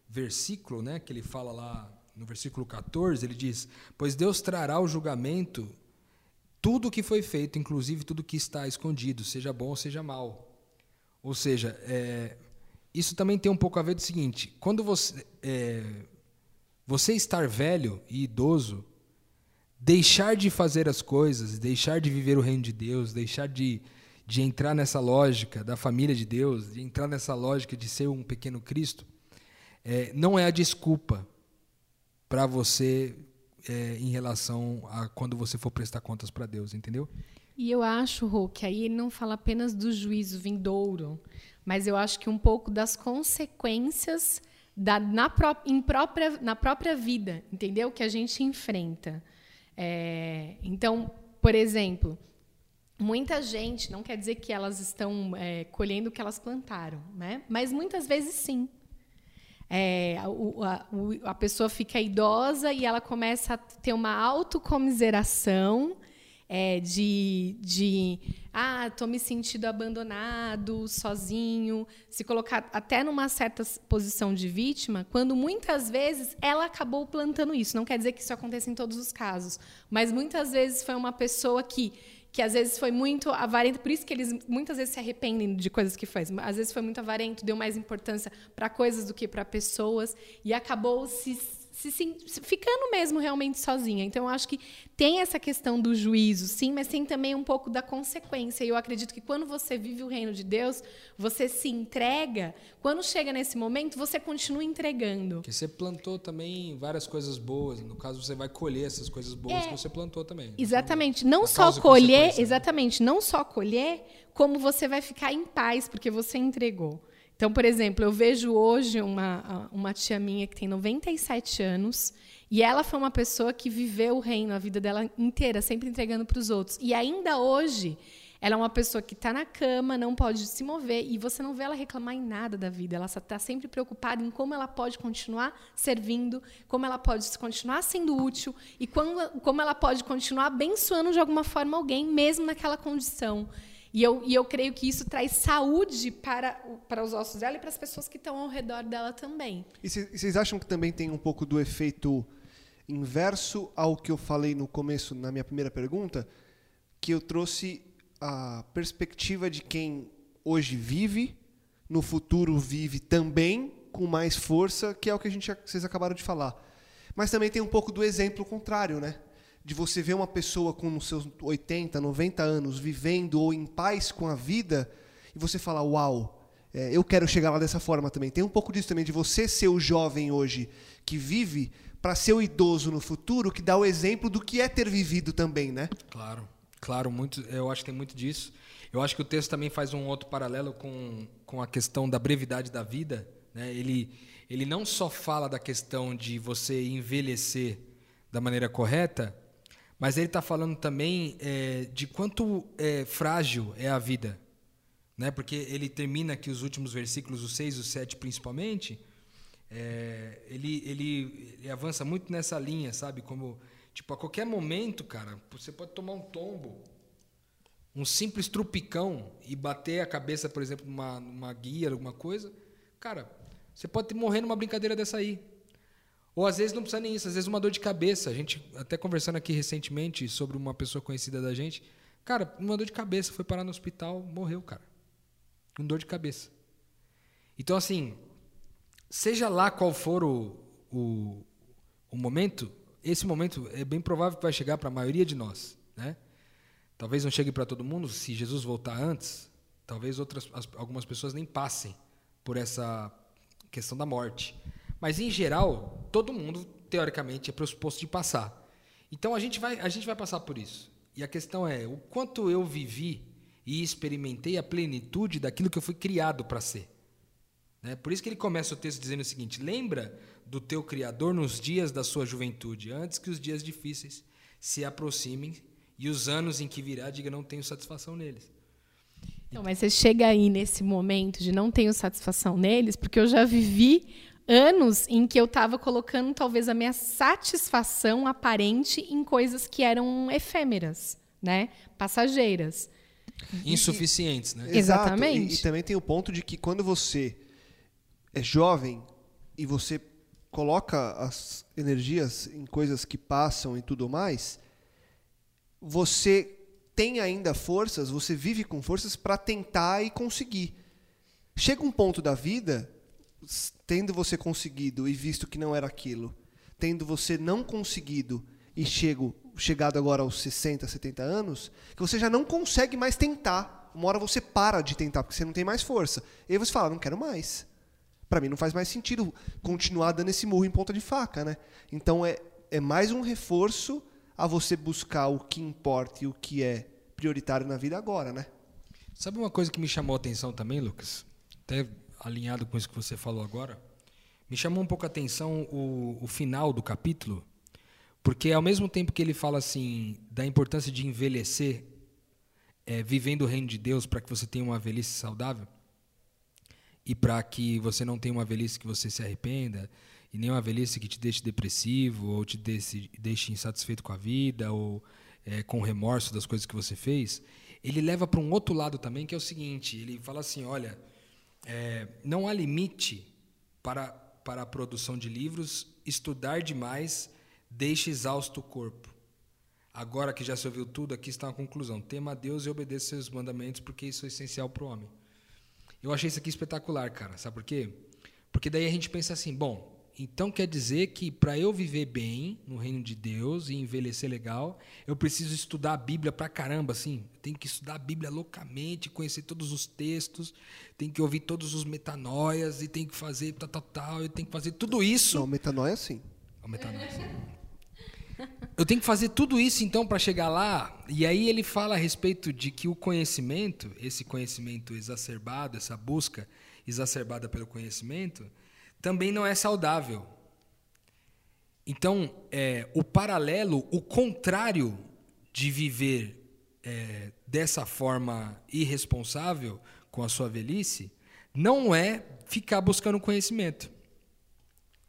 versículo, né, que ele fala lá no versículo 14, ele diz: Pois Deus trará o julgamento tudo que foi feito, inclusive tudo que está escondido, seja bom ou seja mal. Ou seja, é, isso também tem um pouco a ver do seguinte: quando você, é, você estar velho e idoso, deixar de fazer as coisas, deixar de viver o reino de Deus, deixar de, de entrar nessa lógica da família de Deus, de entrar nessa lógica de ser um pequeno Cristo, é, não é a desculpa para você é, em relação a quando você for prestar contas para Deus, entendeu? E eu acho, Rô, que aí ele não fala apenas do juízo vindouro, mas eu acho que um pouco das consequências da, na, pró em própria, na própria vida, entendeu? Que a gente enfrenta. É, então, por exemplo, muita gente, não quer dizer que elas estão é, colhendo o que elas plantaram, né? mas muitas vezes sim. É, a, a, a, pessoa fica idosa e ela começa a ter uma autocomiseração é, de, de ah, estou me sentindo abandonado, sozinho, se colocar até numa certa posição de vítima, quando muitas vezes ela acabou plantando isso. Não quer dizer que isso aconteça em todos os casos, mas muitas vezes foi uma pessoa que que às vezes foi muito avarento, por isso que eles muitas vezes se arrependem de coisas que faz. Às vezes foi muito avarento, deu mais importância para coisas do que para pessoas e acabou se se, se, ficando mesmo realmente sozinha. Então, eu acho que tem essa questão do juízo, sim, mas tem também um pouco da consequência. E eu acredito que quando você vive o reino de Deus, você se entrega. Quando chega nesse momento, você continua entregando. Porque você plantou também várias coisas boas. No caso, você vai colher essas coisas boas é, que você plantou também. Exatamente. Não só colher, exatamente, não só colher, como você vai ficar em paz, porque você entregou. Então, por exemplo, eu vejo hoje uma, uma tia minha que tem 97 anos e ela foi uma pessoa que viveu o reino a vida dela inteira, sempre entregando para os outros. E ainda hoje, Ela é uma pessoa que está na cama, não pode se mover e você não vê ela reclamar em nada da vida. Ela está sempre preocupada em como ela pode continuar servindo, como ela pode continuar sendo útil e como, como ela pode continuar abençoando de alguma forma alguém, mesmo naquela condição. E eu, e eu creio que isso traz saúde para, para os ossos dela e para as pessoas que estão ao redor dela também. E vocês acham que também tem um pouco do efeito inverso ao que eu falei no começo, na minha primeira pergunta, que eu trouxe a perspectiva de quem hoje vive, no futuro vive também com mais força, que é o que a gente, vocês acabaram de falar. Mas também tem um pouco do exemplo contrário, né? De você ver uma pessoa com seus 80, 90 anos vivendo ou em paz com a vida e você falar, uau, é, eu quero chegar lá dessa forma também. Tem um pouco disso também, de você ser o jovem hoje que vive para ser o idoso no futuro, que dá o exemplo do que é ter vivido também, né? Claro. Claro, muito, eu acho que tem muito disso. Eu acho que o texto também faz um outro paralelo com, com a questão da brevidade da vida. Né? Ele, ele não só fala da questão de você envelhecer da maneira correta, mas ele está falando também é, de quanto é, frágil é a vida. Né? Porque ele termina aqui os últimos versículos, os 6 e os 7 principalmente, é, ele, ele, ele avança muito nessa linha, sabe? Como Tipo, a qualquer momento, cara, você pode tomar um tombo, um simples trupicão e bater a cabeça, por exemplo, numa, numa guia, alguma coisa. Cara, você pode morrer numa brincadeira dessa aí. Ou às vezes não precisa nem isso, às vezes uma dor de cabeça. A gente, até conversando aqui recentemente sobre uma pessoa conhecida da gente, cara, uma dor de cabeça, foi parar no hospital, morreu, cara. Com dor de cabeça. Então, assim, seja lá qual for o, o, o momento, esse momento é bem provável que vai chegar para a maioria de nós, né? Talvez não chegue para todo mundo se Jesus voltar antes. Talvez outras algumas pessoas nem passem por essa questão da morte. Mas em geral, todo mundo teoricamente é pressuposto de passar. Então a gente vai a gente vai passar por isso. E a questão é o quanto eu vivi e experimentei a plenitude daquilo que eu fui criado para ser. Né? Por isso que ele começa o texto dizendo o seguinte: lembra do teu Criador nos dias da sua juventude, antes que os dias difíceis se aproximem e os anos em que virá diga não tenho satisfação neles. Então, mas você chega aí nesse momento de não tenho satisfação neles, porque eu já vivi anos em que eu estava colocando talvez a minha satisfação aparente em coisas que eram efêmeras, né, passageiras, insuficientes, né? Exatamente. E, e também tem o ponto de que quando você é jovem e você coloca as energias em coisas que passam e tudo mais, você tem ainda forças, você vive com forças para tentar e conseguir. Chega um ponto da vida, tendo você conseguido e visto que não era aquilo, tendo você não conseguido e chego, chegado agora aos 60, 70 anos, que você já não consegue mais tentar. Uma hora você para de tentar, porque você não tem mais força. E aí você fala, não quero mais. Para mim não faz mais sentido continuar dando esse murro em ponta de faca, né? Então é, é mais um reforço a você buscar o que importa e o que é prioritário na vida agora, né? Sabe uma coisa que me chamou a atenção também, Lucas? Até alinhado com isso que você falou agora. Me chamou um pouco a atenção o, o final do capítulo, porque ao mesmo tempo que ele fala assim da importância de envelhecer, é, vivendo o reino de Deus para que você tenha uma velhice saudável, e para que você não tenha uma velhice que você se arrependa e nem uma velhice que te deixe depressivo ou te deixe, deixe insatisfeito com a vida ou é, com remorso das coisas que você fez, ele leva para um outro lado também que é o seguinte: ele fala assim, olha, é, não há limite para para a produção de livros, estudar demais deixa exausto o corpo. Agora que já se ouviu tudo, aqui está a conclusão: tema a Deus e obedeça seus mandamentos, porque isso é essencial para o homem. Eu achei isso aqui espetacular, cara. Sabe por quê? Porque daí a gente pensa assim, bom, então quer dizer que para eu viver bem no reino de Deus e envelhecer legal, eu preciso estudar a Bíblia pra caramba, assim. Eu tenho que estudar a Bíblia loucamente, conhecer todos os textos, tenho que ouvir todos os metanoias e tenho que fazer tal, tal, tal. Eu tenho que fazer tudo isso. Não, metanoia sim. O metanoia sim. Eu tenho que fazer tudo isso então para chegar lá. E aí ele fala a respeito de que o conhecimento, esse conhecimento exacerbado, essa busca exacerbada pelo conhecimento, também não é saudável. Então, é, o paralelo, o contrário de viver é, dessa forma irresponsável com a sua velhice não é ficar buscando conhecimento,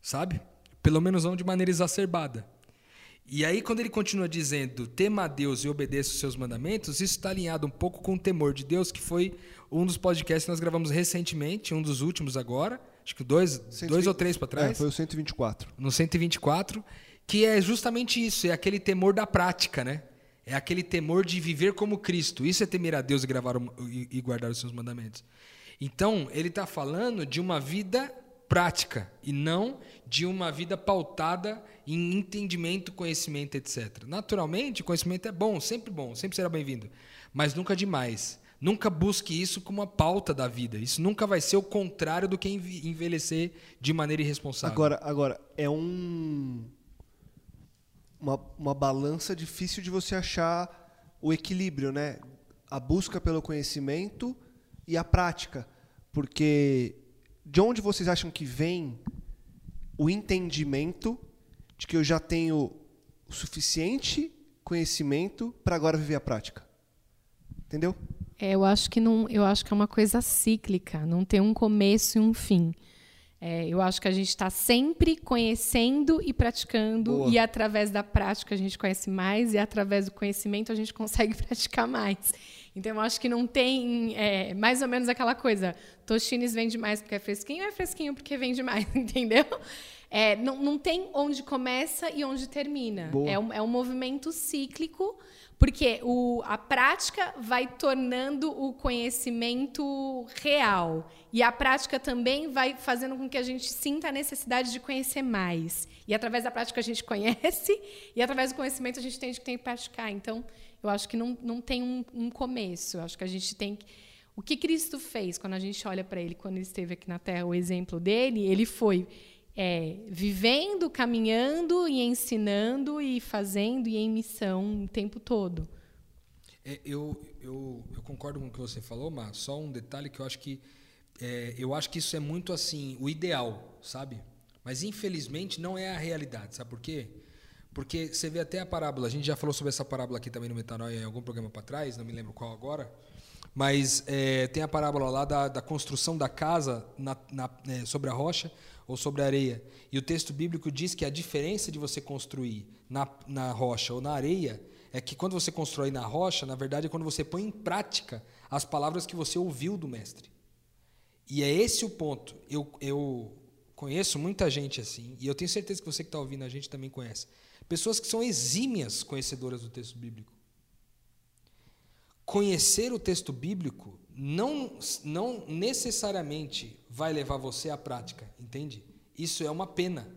sabe? Pelo menos não de maneira exacerbada. E aí, quando ele continua dizendo, tema a Deus e obedeça os seus mandamentos, isso está alinhado um pouco com o temor de Deus, que foi um dos podcasts que nós gravamos recentemente, um dos últimos agora, acho que dois, 120, dois ou três para trás. É, foi o 124. No 124, que é justamente isso, é aquele temor da prática, né? É aquele temor de viver como Cristo. Isso é temer a Deus e, gravar, e guardar os seus mandamentos. Então, ele está falando de uma vida prática e não de uma vida pautada em entendimento, conhecimento, etc. Naturalmente, conhecimento é bom, sempre bom, sempre será bem-vindo, mas nunca demais. Nunca busque isso como uma pauta da vida. Isso nunca vai ser o contrário do que envelhecer de maneira irresponsável. Agora, agora é um uma, uma balança difícil de você achar o equilíbrio, né? A busca pelo conhecimento e a prática, porque de onde vocês acham que vem o entendimento de que eu já tenho o suficiente conhecimento para agora viver a prática? Entendeu? É, eu acho que não, eu acho que é uma coisa cíclica, não tem um começo e um fim. É, eu acho que a gente está sempre conhecendo e praticando, Boa. e através da prática a gente conhece mais, e através do conhecimento a gente consegue praticar mais. Então, eu acho que não tem é, mais ou menos aquela coisa: Toshines vende mais porque é fresquinho, é fresquinho porque vende mais, entendeu? É, não, não tem onde começa e onde termina. É um, é um movimento cíclico porque o, a prática vai tornando o conhecimento real. E a prática também vai fazendo com que a gente sinta a necessidade de conhecer mais. E através da prática a gente conhece, e através do conhecimento a gente entende que tem que praticar. Então, eu acho que não, não tem um, um começo. Eu acho que a gente tem que. O que Cristo fez quando a gente olha para ele, quando ele esteve aqui na Terra, o exemplo dele, ele foi é, vivendo, caminhando e ensinando e fazendo e em missão o tempo todo. É, eu, eu, eu, concordo com o que você falou, mas só um detalhe que eu acho que é, eu acho que isso é muito assim o ideal, sabe? Mas infelizmente não é a realidade, sabe por quê? Porque você vê até a parábola, a gente já falou sobre essa parábola aqui também no Metanoia em algum programa para trás, não me lembro qual agora, mas é, tem a parábola lá da, da construção da casa na, na, é, sobre a rocha ou sobre areia. E o texto bíblico diz que a diferença de você construir na, na rocha ou na areia é que quando você constrói na rocha, na verdade é quando você põe em prática as palavras que você ouviu do mestre. E é esse o ponto. Eu, eu conheço muita gente assim, e eu tenho certeza que você que está ouvindo a gente também conhece. Pessoas que são exímias conhecedoras do texto bíblico. Conhecer o texto bíblico não, não necessariamente vai levar você à prática, entende? Isso é uma pena,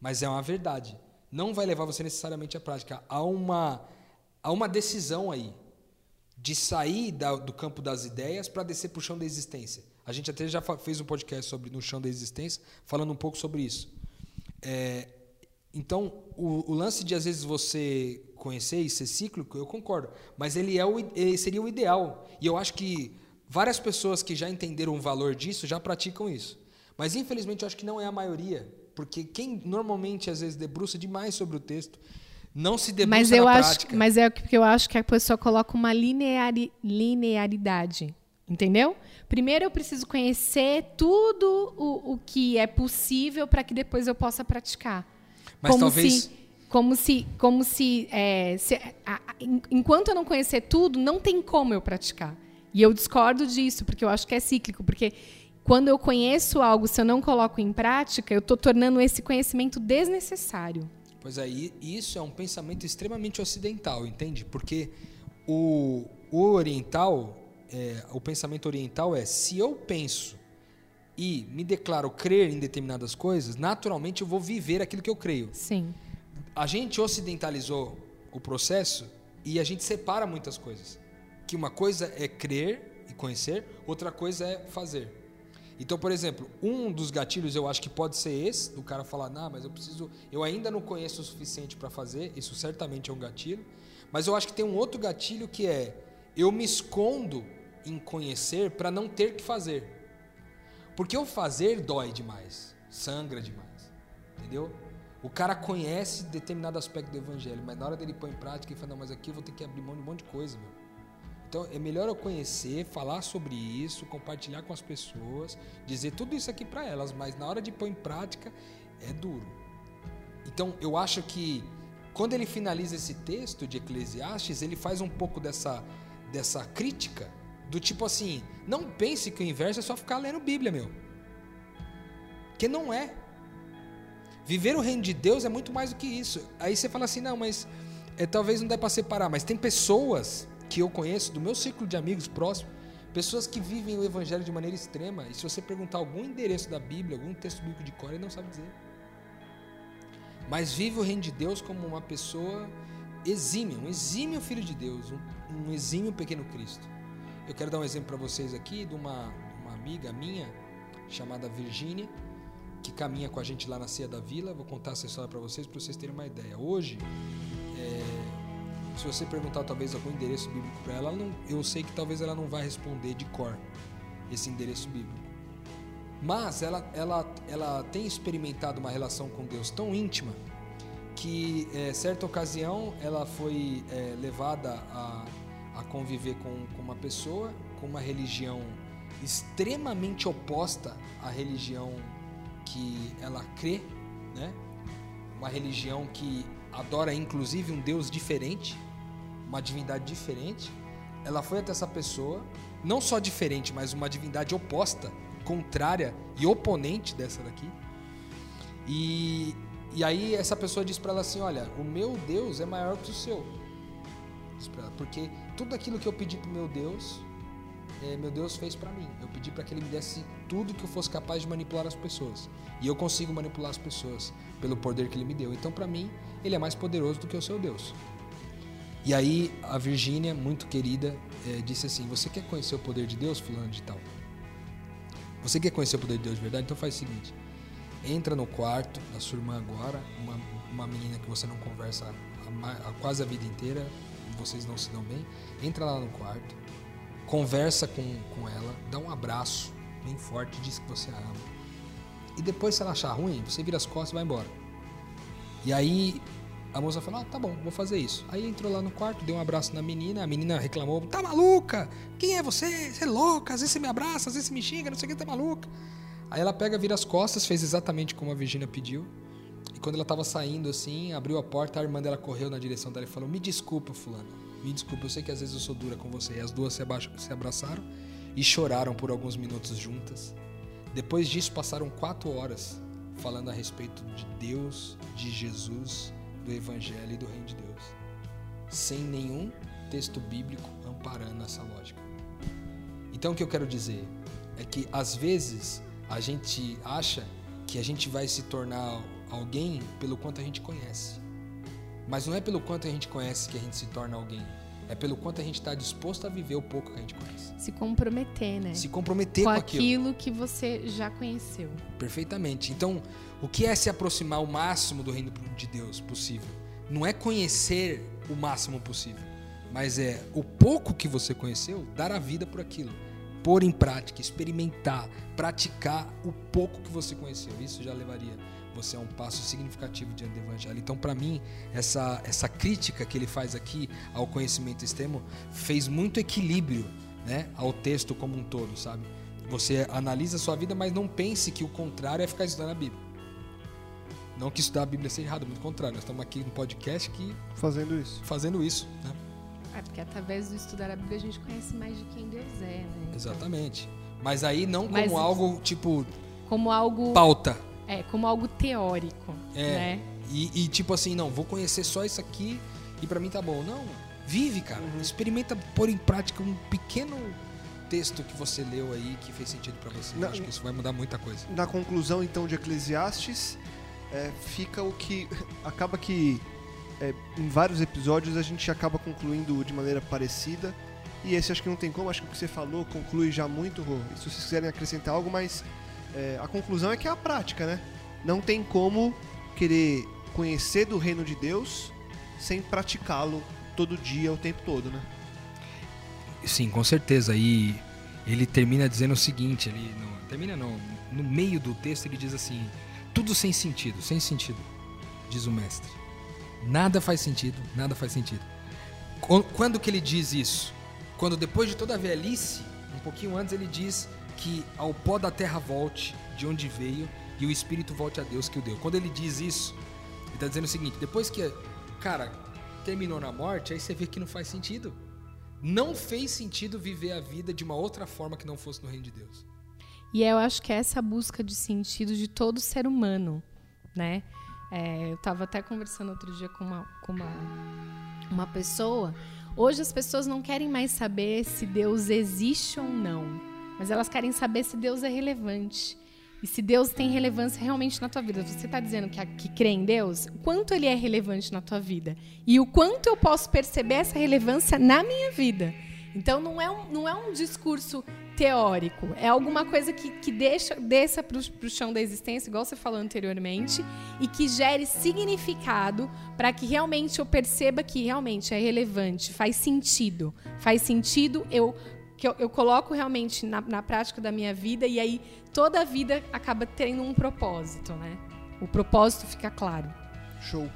mas é uma verdade. Não vai levar você necessariamente à prática. Há uma, há uma decisão aí de sair da, do campo das ideias para descer para o chão da existência. A gente até já fez um podcast sobre no chão da existência, falando um pouco sobre isso. É, então, o, o, lance de às vezes você conhecer e ser cíclico, eu concordo, mas ele é o, ele seria o ideal. E eu acho que Várias pessoas que já entenderam o valor disso já praticam isso. Mas infelizmente eu acho que não é a maioria, porque quem normalmente às vezes debruça demais sobre o texto não se debruça mas eu na acho, prática. Mas é porque eu acho que a pessoa coloca uma lineari, linearidade, entendeu? Primeiro eu preciso conhecer tudo o, o que é possível para que depois eu possa praticar. Mas como talvez se, como se, como se, é, se a, a, enquanto eu não conhecer tudo, não tem como eu praticar. E eu discordo disso, porque eu acho que é cíclico, porque quando eu conheço algo, se eu não coloco em prática, eu estou tornando esse conhecimento desnecessário. Pois é, isso é um pensamento extremamente ocidental, entende? Porque o, o oriental, é, o pensamento oriental é: se eu penso e me declaro crer em determinadas coisas, naturalmente eu vou viver aquilo que eu creio. Sim. A gente ocidentalizou o processo e a gente separa muitas coisas que uma coisa é crer e conhecer, outra coisa é fazer. Então, por exemplo, um dos gatilhos eu acho que pode ser esse, do cara falar, não, mas eu preciso, eu ainda não conheço o suficiente para fazer, isso certamente é um gatilho. Mas eu acho que tem um outro gatilho que é, eu me escondo em conhecer para não ter que fazer. Porque o fazer dói demais, sangra demais, entendeu? O cara conhece determinado aspecto do evangelho, mas na hora dele pôr em prática, ele fala, não, mas aqui eu vou ter que abrir mão de um monte de coisa, meu. Então é melhor eu conhecer, falar sobre isso, compartilhar com as pessoas, dizer tudo isso aqui para elas, mas na hora de pôr em prática é duro. Então eu acho que quando ele finaliza esse texto de Eclesiastes, ele faz um pouco dessa, dessa crítica, do tipo assim: não pense que o inverso é só ficar lendo Bíblia, meu. Que não é. Viver o reino de Deus é muito mais do que isso. Aí você fala assim: não, mas é, talvez não dê para separar, mas tem pessoas que eu conheço, do meu ciclo de amigos próximos, pessoas que vivem o evangelho de maneira extrema, e se você perguntar algum endereço da Bíblia, algum texto bíblico de cor, ele não sabe dizer. Mas vive o reino de Deus como uma pessoa exímia, um exímio filho de Deus, um, exímio pequeno Cristo. Eu quero dar um exemplo para vocês aqui de uma, uma amiga minha, chamada Virgínia, que caminha com a gente lá na Ceia da Vila. Vou contar essa história para vocês, para vocês terem uma ideia. Hoje, é, se você perguntar talvez algum endereço bíblico para ela, ela não, eu sei que talvez ela não vai responder de cor esse endereço bíblico. Mas ela, ela, ela tem experimentado uma relação com Deus tão íntima que, é, certa ocasião, ela foi é, levada a, a conviver com, com uma pessoa com uma religião extremamente oposta à religião que ela crê, né? Uma religião que adora inclusive um Deus diferente, uma divindade diferente. Ela foi até essa pessoa, não só diferente, mas uma divindade oposta, contrária e oponente dessa daqui. E, e aí essa pessoa disse para ela assim: Olha, o meu Deus é maior que o seu. Porque tudo aquilo que eu pedi pro meu Deus, é, meu Deus fez para mim. Eu pedi para que ele me desse tudo que eu fosse capaz de manipular as pessoas. E eu consigo manipular as pessoas pelo poder que ele me deu. Então, para mim, ele é mais poderoso do que o seu Deus. E aí a Virgínia, muito querida, é, disse assim: Você quer conhecer o poder de Deus, fulano de tal? Você quer conhecer o poder de Deus de verdade? Então faz o seguinte: entra no quarto da sua irmã agora, uma, uma menina que você não conversa há, há quase a vida inteira, vocês não se dão bem. Entra lá no quarto, conversa com, com ela, dá um abraço bem forte, diz que você a ama. E depois, se ela achar ruim, você vira as costas e vai embora. E aí a moça falou: ah, tá bom, vou fazer isso. Aí entrou lá no quarto, deu um abraço na menina, a menina reclamou: tá maluca? Quem é você? Você é louca? Às vezes você me abraça, às vezes você me xinga, não sei o que, tá maluca. Aí ela pega, vira as costas, fez exatamente como a Virginia pediu. E quando ela tava saindo assim, abriu a porta, a irmã dela correu na direção dela e falou: Me desculpa, fulana. Me desculpa, eu sei que às vezes eu sou dura com você. E as duas se, se abraçaram e choraram por alguns minutos juntas. Depois disso, passaram quatro horas falando a respeito de Deus, de Jesus do Evangelho e do Reino de Deus, sem nenhum texto bíblico amparando essa lógica. Então, o que eu quero dizer é que às vezes a gente acha que a gente vai se tornar alguém pelo quanto a gente conhece, mas não é pelo quanto a gente conhece que a gente se torna alguém. É pelo quanto a gente está disposto a viver o pouco que a gente conhece. Se comprometer, né? Se comprometer com, com aquilo. aquilo. que você já conheceu. Perfeitamente. Então, o que é se aproximar o máximo do reino de Deus possível? Não é conhecer o máximo possível, mas é o pouco que você conheceu, dar a vida por aquilo. Pôr em prática, experimentar, praticar o pouco que você conheceu. Isso já levaria você a um passo significativo diante do evangelho. Então, para mim, essa, essa crítica que ele faz aqui ao conhecimento extremo fez muito equilíbrio né, ao texto como um todo, sabe? Você analisa a sua vida, mas não pense que o contrário é ficar estudando a Bíblia. Não que estudar a Bíblia seja errado, muito contrário. Nós estamos aqui no podcast que Fazendo isso. fazendo isso, né? É porque através do estudar a Bíblia a gente conhece mais de quem Deus é, né? Então, Exatamente. Mas aí não como Mas- algo tipo Como algo, pauta. É, como algo teórico, É. né? E, e tipo assim, não, vou conhecer só isso aqui e pra mim tá bom. Não, vive, cara. Experimenta pôr em prática um pequeno texto que você leu aí que fez sentido pra você. Não, acho que isso vai mudar muita coisa. Na conclusão, então, de Eclesiastes, é, fica o que. Acaba que é, em vários episódios a gente acaba concluindo de maneira parecida. E esse acho que não tem como, acho que o que você falou conclui já muito, Rô. Se vocês quiserem acrescentar algo, mas é, a conclusão é que é a prática, né? Não tem como querer conhecer do reino de Deus sem praticá-lo todo dia, o tempo todo, né? Sim, com certeza. E ele termina dizendo o seguinte, ele não, termina não, no meio do texto ele diz assim: tudo sem sentido, sem sentido, diz o mestre. Nada faz sentido, nada faz sentido. Qu- Quando que ele diz isso? quando depois de toda a velhice, um pouquinho antes ele diz que ao pó da terra volte de onde veio e o espírito volte a Deus que o deu. Quando ele diz isso, ele está dizendo o seguinte: depois que, cara, terminou na morte, aí você vê que não faz sentido. Não fez sentido viver a vida de uma outra forma que não fosse no reino de Deus. E eu acho que essa é a busca de sentido de todo ser humano, né? É, eu estava até conversando outro dia com uma, com uma, uma pessoa. Hoje as pessoas não querem mais saber se Deus existe ou não, mas elas querem saber se Deus é relevante. E se Deus tem relevância realmente na tua vida. Você está dizendo que, que crê em Deus? Quanto ele é relevante na tua vida? E o quanto eu posso perceber essa relevância na minha vida? Então não é um, não é um discurso teórico, é alguma coisa que, que deixa, desça para o chão da existência, igual você falou anteriormente, e que gere significado para que realmente eu perceba que realmente é relevante, faz sentido. Faz sentido eu que eu, eu coloco realmente na, na, prática da minha vida e aí toda a vida acaba tendo um propósito, né? O propósito fica claro. Show.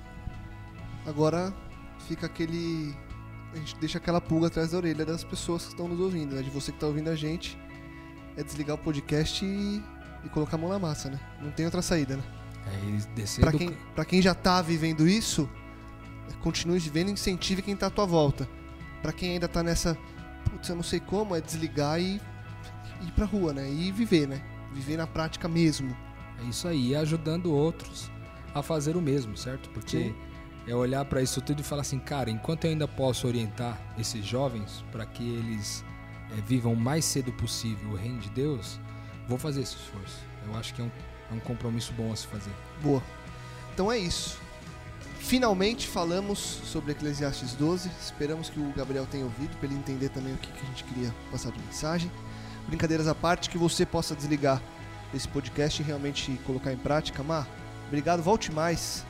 Agora fica aquele. A gente deixa aquela pulga atrás da orelha das pessoas que estão nos ouvindo, né? De você que está ouvindo a gente. É desligar o podcast e, e colocar a mão na massa, né? Não tem outra saída, né? É descer pra do... quem, pra quem já está vivendo isso, continue vivendo e incentive quem está à tua volta. Para quem ainda está nessa putz, eu não sei como, é desligar e ir pra rua, né? E viver, né? Viver na prática mesmo. É isso aí, ajudando outros a fazer o mesmo, certo? Porque Sim. é olhar para isso tudo e falar assim, cara, enquanto eu ainda posso orientar esses jovens para que eles é, vivam o mais cedo possível o reino de Deus, vou fazer esse esforço. Eu acho que é um, é um compromisso bom a se fazer. Boa. Então é isso. Finalmente falamos sobre Eclesiastes 12. Esperamos que o Gabriel tenha ouvido, para ele entender também o que, a gente queria passar de mensagem. Brincadeiras à parte, que você possa desligar esse podcast e realmente colocar em prática. Mar, obrigado, volte mais.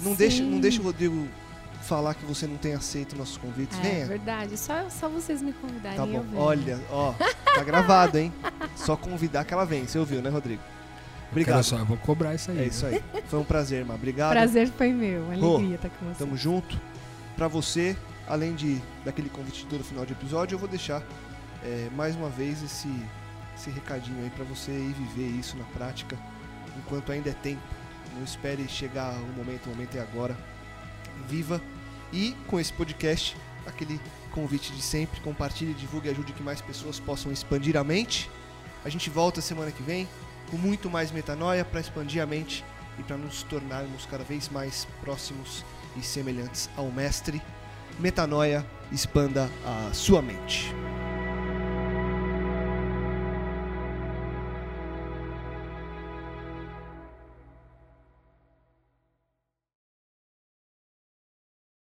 Não deixe, não deixe o Rodrigo falar que você não tem aceito nossos convites. É Venha. verdade, só, só vocês me convidarem. Tá bom. Olha, ó, tá gravado, hein? Só convidar que ela vem. Você ouviu, né, Rodrigo? Obrigado. só, eu vou cobrar isso aí. É isso aí. Foi um prazer, irmã. Obrigado. Prazer foi meu. Alegria estar com você. Tamo junto. Pra você, além de daquele convite todo final de episódio, eu vou deixar é, mais uma vez esse, esse recadinho aí para você ir viver isso na prática enquanto ainda é tempo. Não espere chegar o momento, o momento é agora. Viva e com esse podcast, aquele convite de sempre, compartilhe, divulgue e ajude que mais pessoas possam expandir a mente. A gente volta semana que vem com muito mais metanoia para expandir a mente e para nos tornarmos cada vez mais próximos e semelhantes ao Mestre. Metanoia, expanda a sua mente.